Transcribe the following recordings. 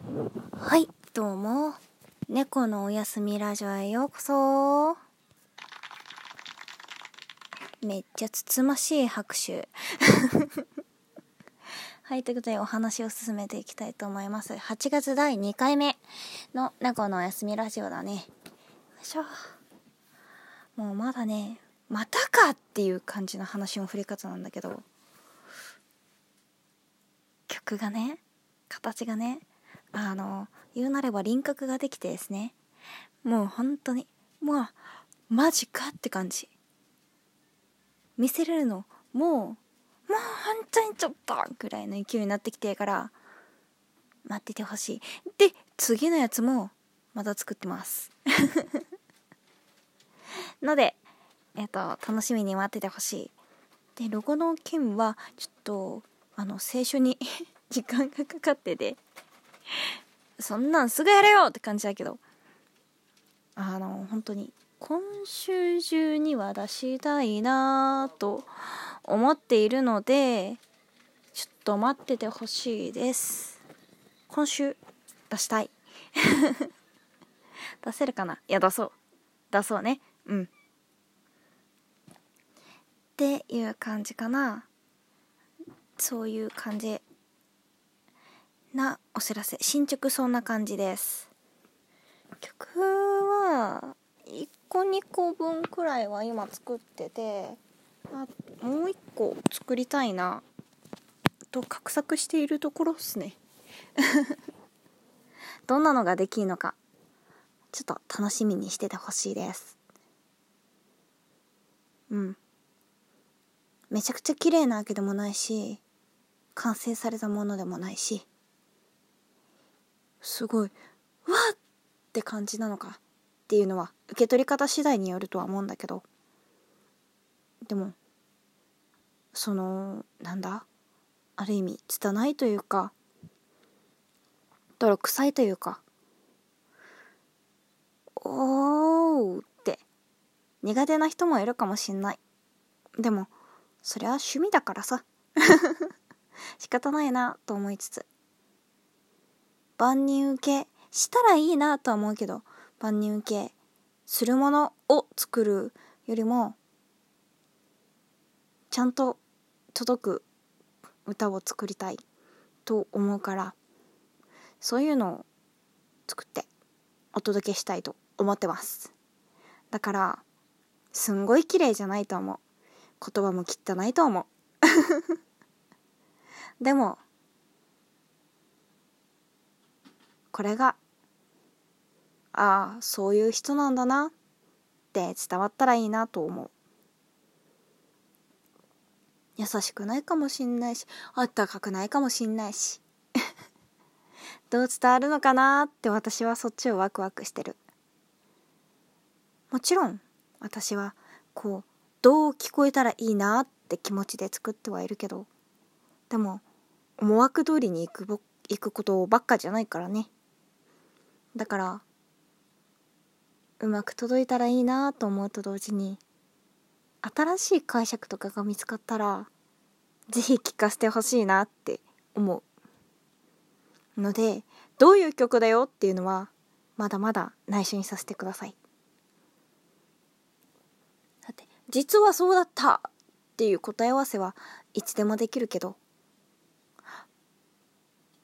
はい、どうも。猫のおやすみラジオへようこそ。めっちゃつつましい拍手。はい、ということでお話を進めていきたいと思います。8月第2回目の猫のおやすみラジオだね。よいしょ。もうまだね、またかっていう感じの話の振り方なんだけど、曲がね、形がね、あの、言うなれば輪郭ができてですね、もう本当に、もう、マジかって感じ。見せれるの、もう、もう本当にちょっとぐらいの勢いになってきてから、待っててほしい。で、次のやつも、また作ってます。ので、えっ、と、楽しみに待っててほしい。で、ロゴの件は、ちょっと、あの、清書に 時間がかかってて、そんなんすぐやれよって感じだけど、あの、本当に、今週中には出したいなと思っているので、ちょっと待っててほしいです。今週、出したい。出せるかな？いや、出そう。出そうね。うん。っていう感じかな。そういう感じなお知らせ。進捗そんな感じです。曲は1個2個分くらいは今作っててあもう1個作りたいなと画策しているところっすね。どんなのができるのかちょっと楽しみにしててほしいです。うん。めちゃくちゃ綺麗なわけでもないし完成されたものでもないし。すごい。わっって感じなのかっていうのは受け取り方次第によるとは思うんだけど。でもそのなんだ？ある意味拙いというか泥臭いというかおーって苦手な人もいるかもしんない。でもそれは趣味だからさ。仕方ないなと思いつつ。万人受けしたらいいなとは思うけど万人受けするものを作るよりもちゃんと届く歌を作りたいと思うからそういうのを作ってお届けしたいと思ってます。だからすんごい綺麗じゃないと思う。言葉も汚いと思う。でもこれがああそういう人なんだなって伝わったらいいなと思う。優しくないかもしんないしあったかくないかもしんないし どう伝わるのかなって私はそっちをワクワクしてる。もちろん私はこうどう聞こえたらいいなって気持ちで作ってはいるけどでも思惑通りに行くぼ行くことばっかじゃないからね。だからうまく届いたらいいなと思うと同時に新しい解釈とかが見つかったらぜひ聴かせてほしいなって思う。のでどういう曲だよっていうのはまだまだ内緒にさせてください。だって実はそうだったっていう答え合わせはいつでもできるけど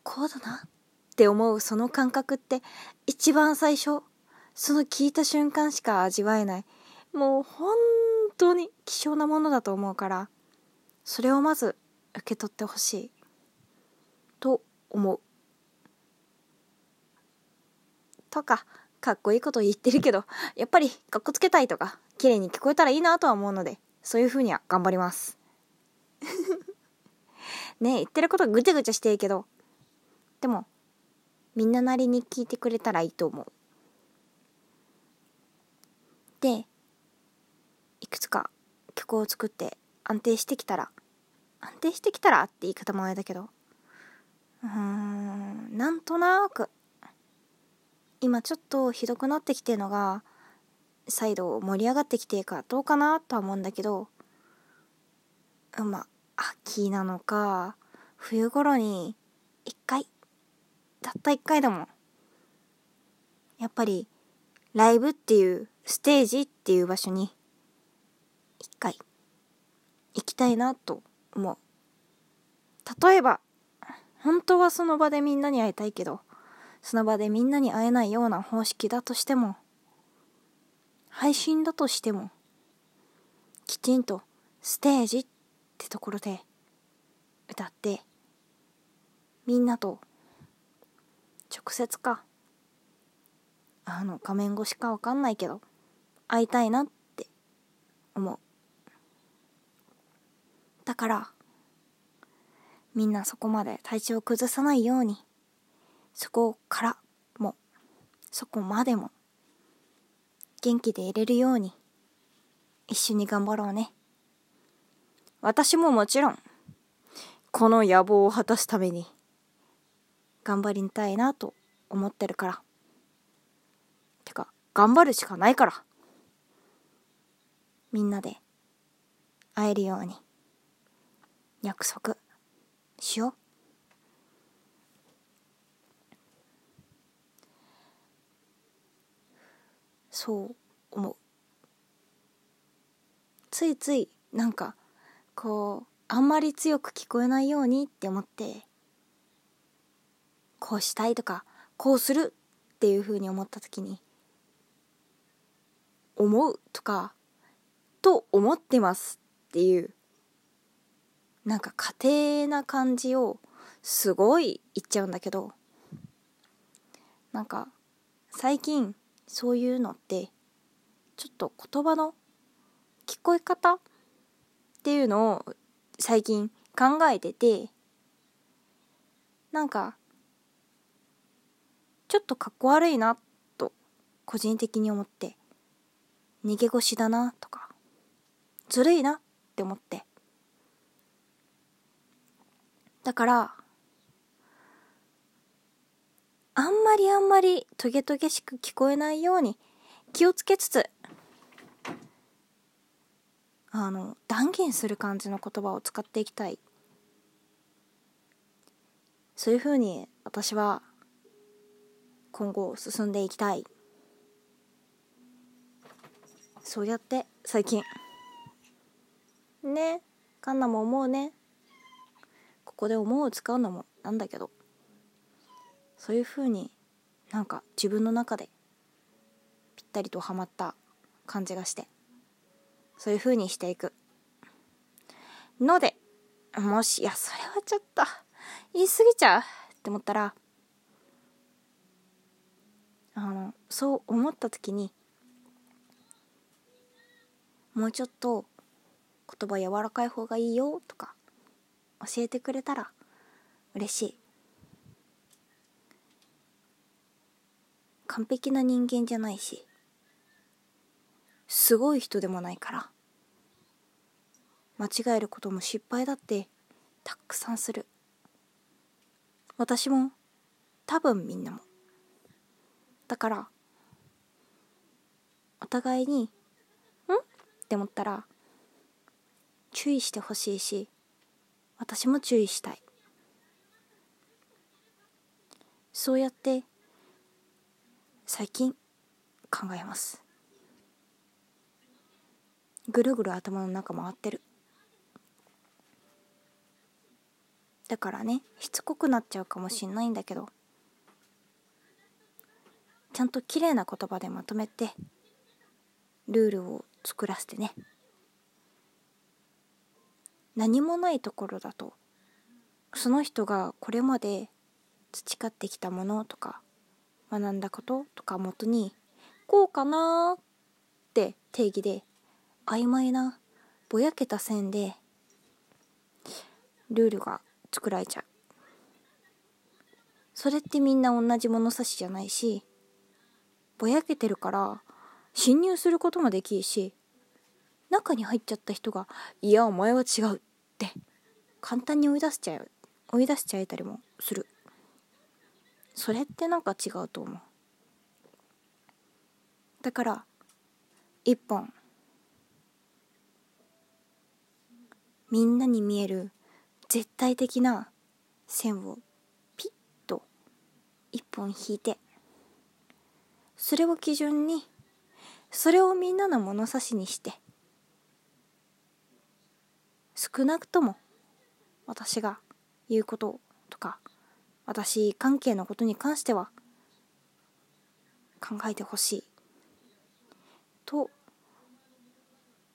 こうだな。って思うその感覚って一番最初その聞いた瞬間しか味わえない。もう本当に希少なものだと思うからそれをまず受け取ってほしい。と思う。とかかっこいいこと言ってるけどやっぱりかっこつけたいとか綺麗に聞こえたらいいなとは思うのでそういうふうには頑張ります。ね言ってることぐちゃぐちゃしてるけどでもみんななりに聞いてくれたらいいと思う。でいくつか曲を作って安定してきたら安定してきたらって言い方もあれだけどうーんなんとなく今ちょっとひどくなってきてるのが再度盛り上がってきてるかどうかなとは思うんだけどまあ秋なのか冬頃に一回たった一回でもやっぱりライブっていうステージっていう場所に一回行きたいなと思う。例えば本当はその場でみんなに会いたいけどその場でみんなに会えないような方式だとしても配信だとしてもきちんとステージってところで歌ってみんなと直接か。あの画面越しかわかんないけど会いたいなって思う。だからみんなそこまで体調を崩さないようにそこからもそこまでも元気でいれるように一緒に頑張ろうね。私ももちろんこの野望を果たすために頑張りたいなと思ってるから。てか頑張るしかないから。みんなで会えるように約束しよう。そう思う。ついついなんかこうあんまり強く聞こえないようにって思ってこうしたいとかこうするっていうふうに思った時に思うとかと思ってますっていうなんか家庭な感じをすごい言っちゃうんだけどなんか最近そういうのってちょっと言葉の聞こえ方っていうのを最近考えててなんかちょっとかっこ悪いなと個人的に思って逃げ腰だなとかずるいなって思って。だからあんまりあんまりトゲトゲしく聞こえないように気をつけつつあの断言する感じの言葉を使っていきたい。そういうふうに私は今後進んでいきたい。そうやって最近。ね。カンナも思うね。ここで思うを使うのもなんだけど。そういう風になんか自分の中でぴったりとはまった感じがして。そういう風にしていく。のでもしいやそれはちょっと言い過ぎちゃうって思ったらあのそう思った時にもうちょっと言葉柔らかい方がいいよとか教えてくれたら嬉しい。完璧な人間じゃないしすごい人でもないから間違えることも失敗だってたくさんする。私も多分みんなも。だからお互いに「ん?」って思ったら注意してほしいし私も注意したい。そうやって最近考えます。ぐるぐる頭の中回ってる。だからねしつこくなっちゃうかもしんないんだけど。ちゃんと綺麗な言葉でまとめてルールを作らせてね。何もないところだとその人がこれまで培ってきたものとか学んだこととか元にこうかなって定義で曖昧なぼやけた線でルールが作られちゃう。それってみんな同じ物差しじゃないしぼやけてるから侵入することもできるし中に入っちゃった人が「いやお前は違う」って簡単に追い出しちゃう追い出しちゃえたりもする。それってなんか違うと思う。だから一本みんなに見える絶対的な線をピッと一本引いてそれを基準にそれをみんなの物差しにして少なくとも私が言うこととか私関係のことに関しては考えてほしいと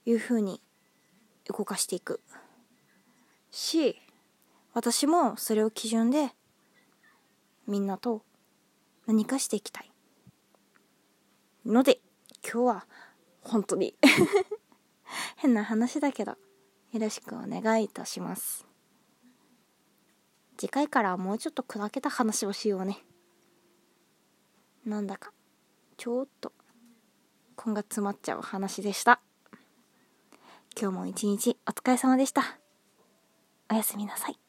いうふうに動かしていく。し私もそれを基準でみんなと何かしていきたい。ので今日は本当に 変な話だけどよろしくお願いいたします。次回からもうちょっと砕けた話をしようね。なんだかちょっと今が詰まっちゃう話でした。今日も一日お疲れ様でした。おやすみなさい。